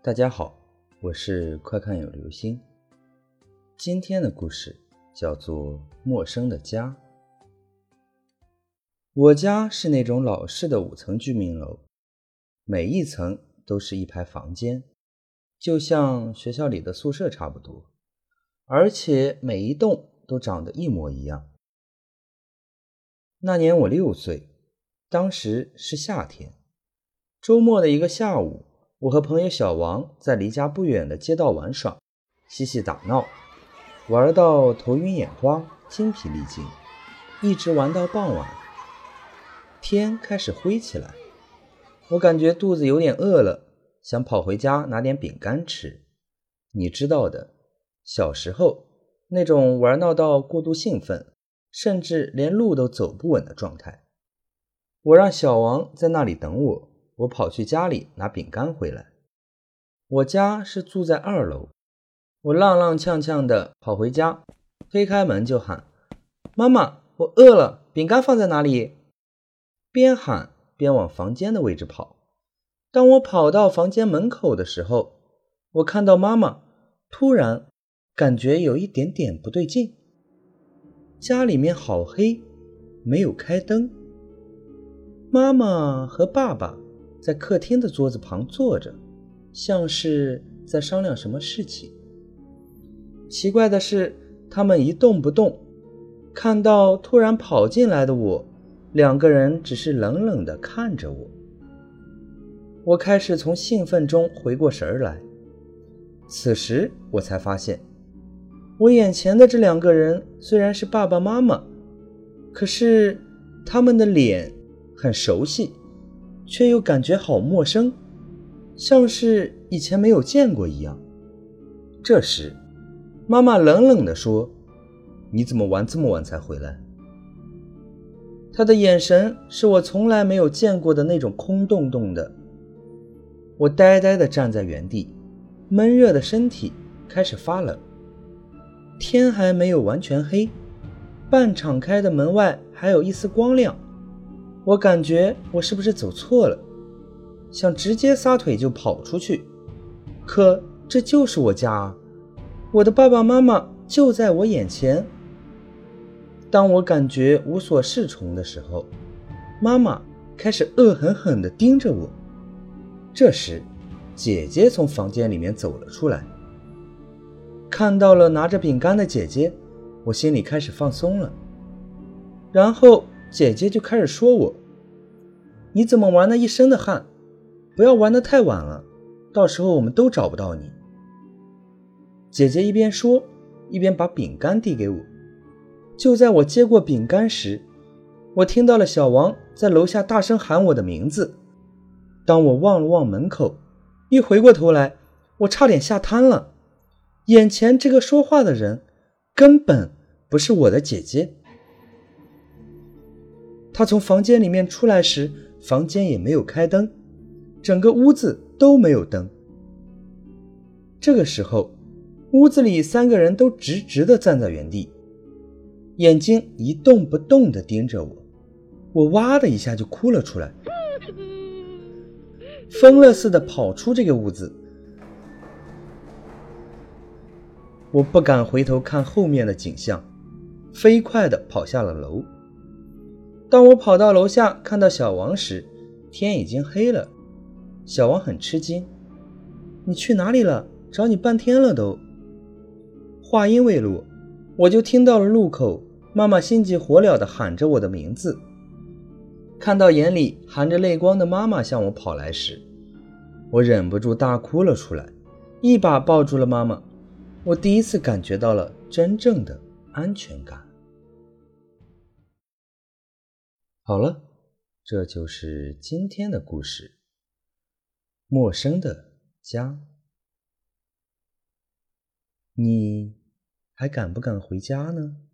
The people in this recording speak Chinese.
大家好，我是快看有流星。今天的故事叫做《陌生的家》。我家是那种老式的五层居民楼，每一层都是一排房间，就像学校里的宿舍差不多，而且每一栋都长得一模一样。那年我六岁，当时是夏天，周末的一个下午。我和朋友小王在离家不远的街道玩耍，嬉戏打闹，玩到头晕眼花、精疲力尽，一直玩到傍晚。天开始灰起来，我感觉肚子有点饿了，想跑回家拿点饼干吃。你知道的，小时候那种玩闹到过度兴奋，甚至连路都走不稳的状态。我让小王在那里等我。我跑去家里拿饼干回来。我家是住在二楼，我踉踉跄跄地跑回家，推开门就喊：“妈妈，我饿了，饼干放在哪里？”边喊边往房间的位置跑。当我跑到房间门口的时候，我看到妈妈，突然感觉有一点点不对劲。家里面好黑，没有开灯。妈妈和爸爸。在客厅的桌子旁坐着，像是在商量什么事情。奇怪的是，他们一动不动。看到突然跑进来的我，两个人只是冷冷地看着我。我开始从兴奋中回过神来。此时我才发现，我眼前的这两个人虽然是爸爸妈妈，可是他们的脸很熟悉。却又感觉好陌生，像是以前没有见过一样。这时，妈妈冷冷地说：“你怎么玩这么晚才回来？”她的眼神是我从来没有见过的那种空洞洞的。我呆呆地站在原地，闷热的身体开始发冷。天还没有完全黑，半敞开的门外还有一丝光亮。我感觉我是不是走错了，想直接撒腿就跑出去，可这就是我家，我的爸爸妈妈就在我眼前。当我感觉无所适从的时候，妈妈开始恶狠狠地盯着我。这时，姐姐从房间里面走了出来，看到了拿着饼干的姐姐，我心里开始放松了，然后。姐姐就开始说我：“你怎么玩了一身的汗？不要玩的太晚了，到时候我们都找不到你。”姐姐一边说，一边把饼干递给我。就在我接过饼干时，我听到了小王在楼下大声喊我的名字。当我望了望门口，一回过头来，我差点吓瘫了。眼前这个说话的人，根本不是我的姐姐。他从房间里面出来时，房间也没有开灯，整个屋子都没有灯。这个时候，屋子里三个人都直直的站在原地，眼睛一动不动的盯着我。我哇的一下就哭了出来，疯了似的跑出这个屋子。我不敢回头看后面的景象，飞快的跑下了楼。当我跑到楼下看到小王时，天已经黑了。小王很吃惊：“你去哪里了？找你半天了都。”话音未落，我就听到了路口妈妈心急火燎地喊着我的名字。看到眼里含着泪光的妈妈向我跑来时，我忍不住大哭了出来，一把抱住了妈妈。我第一次感觉到了真正的安全感。好了，这就是今天的故事。陌生的家，你还敢不敢回家呢？